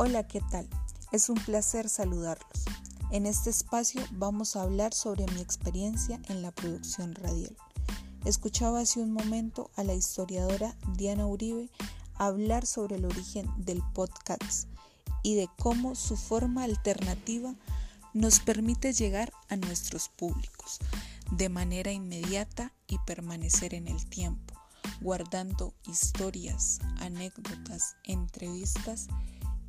Hola, ¿qué tal? Es un placer saludarlos. En este espacio vamos a hablar sobre mi experiencia en la producción radial. Escuchaba hace un momento a la historiadora Diana Uribe hablar sobre el origen del podcast y de cómo su forma alternativa nos permite llegar a nuestros públicos de manera inmediata y permanecer en el tiempo, guardando historias, anécdotas, entrevistas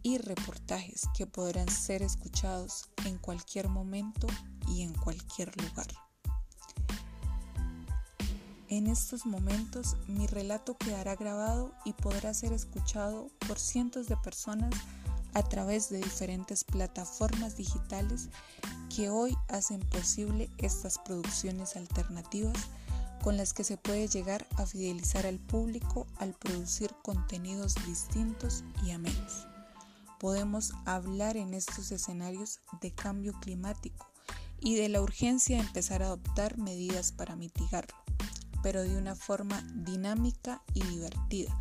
y reportajes que podrán ser escuchados en cualquier momento y en cualquier lugar. En estos momentos mi relato quedará grabado y podrá ser escuchado por cientos de personas a través de diferentes plataformas digitales que hoy hacen posible estas producciones alternativas con las que se puede llegar a fidelizar al público al producir contenidos distintos y amenos podemos hablar en estos escenarios de cambio climático y de la urgencia de empezar a adoptar medidas para mitigarlo, pero de una forma dinámica y divertida,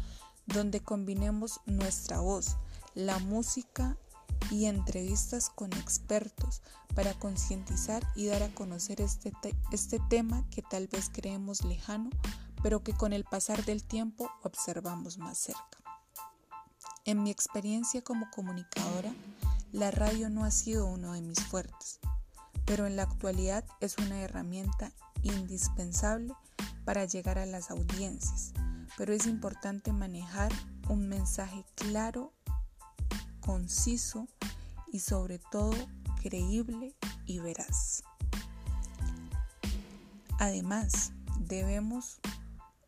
donde combinemos nuestra voz, la música y entrevistas con expertos para concientizar y dar a conocer este, este tema que tal vez creemos lejano, pero que con el pasar del tiempo observamos más cerca. En mi experiencia como comunicadora, la radio no ha sido uno de mis fuertes, pero en la actualidad es una herramienta indispensable para llegar a las audiencias, pero es importante manejar un mensaje claro, conciso y sobre todo creíble y veraz. Además, debemos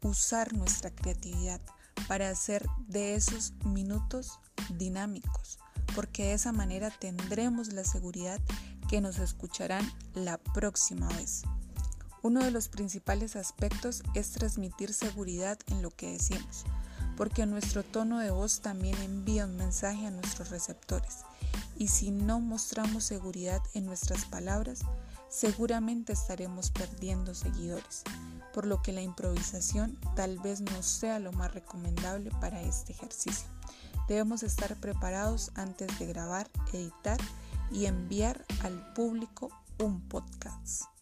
usar nuestra creatividad para hacer de esos minutos dinámicos, porque de esa manera tendremos la seguridad que nos escucharán la próxima vez. Uno de los principales aspectos es transmitir seguridad en lo que decimos, porque nuestro tono de voz también envía un mensaje a nuestros receptores. Y si no mostramos seguridad en nuestras palabras, seguramente estaremos perdiendo seguidores por lo que la improvisación tal vez no sea lo más recomendable para este ejercicio. Debemos estar preparados antes de grabar, editar y enviar al público un podcast.